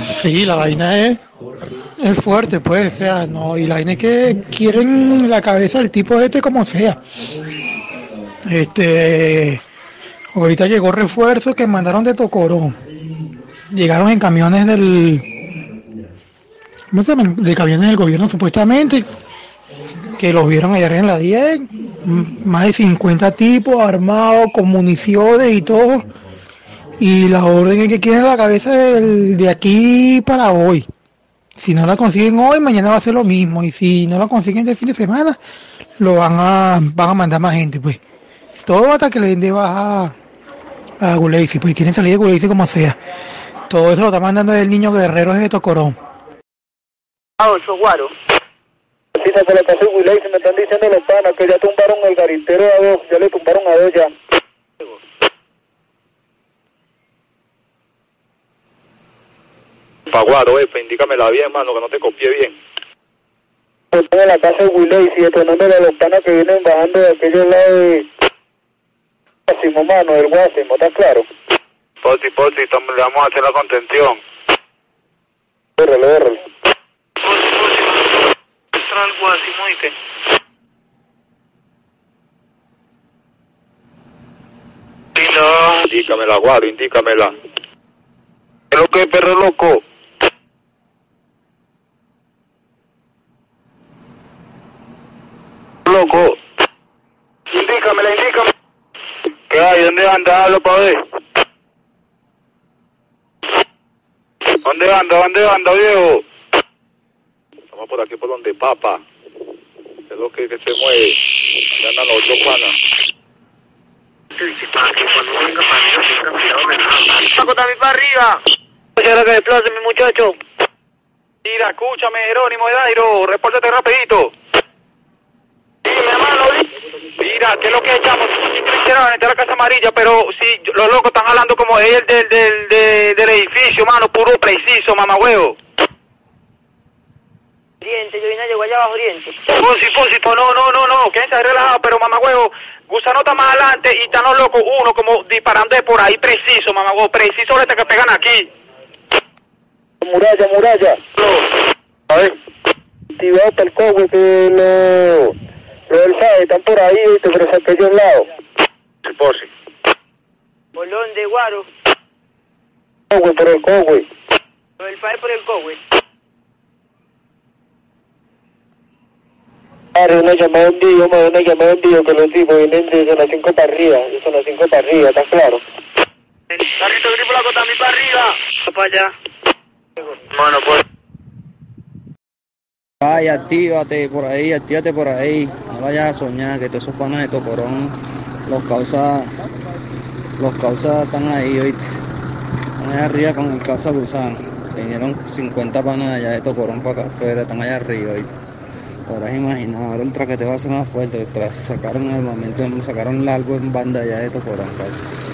Sí, la vaina es, es fuerte, pues, o sea, no, y la vaina es que quieren la cabeza del tipo este como sea. Este, ahorita llegó refuerzo que mandaron de Tocorón. Llegaron en camiones del, ¿cómo se llaman? De camiones del gobierno supuestamente, que los vieron ayer en la 10, m- más de 50 tipos armados con municiones y todo y la orden es que quieren la cabeza del- de aquí para hoy. Si no la consiguen hoy, mañana va a ser lo mismo. Y si no la consiguen de fin de semana, lo van a, van a mandar más gente, pues. Todo hasta que le den de baja a Guleisi, pues quieren salir de Guleisi como sea. Todo eso lo está mandando el niño guerrero de Tocorón. Ah, Guaro. Sí, se le pasó el me están diciendo los panas que ya tumbaron el garintero a dos, ya le tumbaron a dos ya. Paguaro, F, indícamela bien, mano, que no te copié bien. Están en la casa de Wiley, y detonándole a los panas que vienen bajando de aquellos lados de Guásimo, mano, del Guásimo, ¿está claro? Porti, tam- le vamos a hacer la contención. Bórralo, bórralo. Entra al Guasimo. No. Indícamela, Guaro, indícamela. ¿Qué es lo que es, perro loco? Loco. Indícamela, indícame. ¿Qué hay? ¿Dónde anda? Hablo pa' ver. ¿Dónde anda? ¿Dónde anda, viejo? Estamos por aquí por donde papa. Es lo que, que se mueve. Allá andan los otros panas. Paco, también para arriba. Quiero que desplace, mi muchacho. Mira, escúchame, Jerónimo de Dairo, repórtate rapidito. Dime, hermano, Mira, ¿qué es lo que echamos? Quisiera entrar a la Casa Amarilla, pero si los locos están hablando como es el del, del, del, del edificio, mano, puro preciso, mamá huevo. Oriente, yo vine a llegar allá abajo, Oriente. Fonsi, Fonsi, no, no, no, no, no, quédense ahí relajados, pero mamá huevo, Gusano está más adelante y están los locos, uno como disparando de por ahí preciso, mamá huevo, preciso ahorita que pegan aquí. Muralla, muralla. A ver. Activado el cobre que lo, del SAE están por ahí, ¿viste? pero es aquellos lados. Sí, Fonsi. ¿Por dónde, Guaro? Cogüey, por el cogüey. Por el país por el Cowey. Claro, una llamada en vivo, me una llamada en vivo que los tipos vienen de zona 5 para arriba, de zona 5 para arriba, ¿está claro? Carrito gripo la también para arriba. Para allá. Mano, pues. Vaya, actívate por ahí, actívate por ahí. No vayas a soñar que todos esos panas de Tocorón los causa, los causa están ahí, oíste. Están allá arriba con el causa gusano. Vinieron 50 panas allá de Tocorón para acá afuera, están allá arriba, oíste. Podrás imaginar, ahora el traqueteo va a ser más fuerte. Sacaron el momento, sacaron largo en banda allá de Tocorón, casi.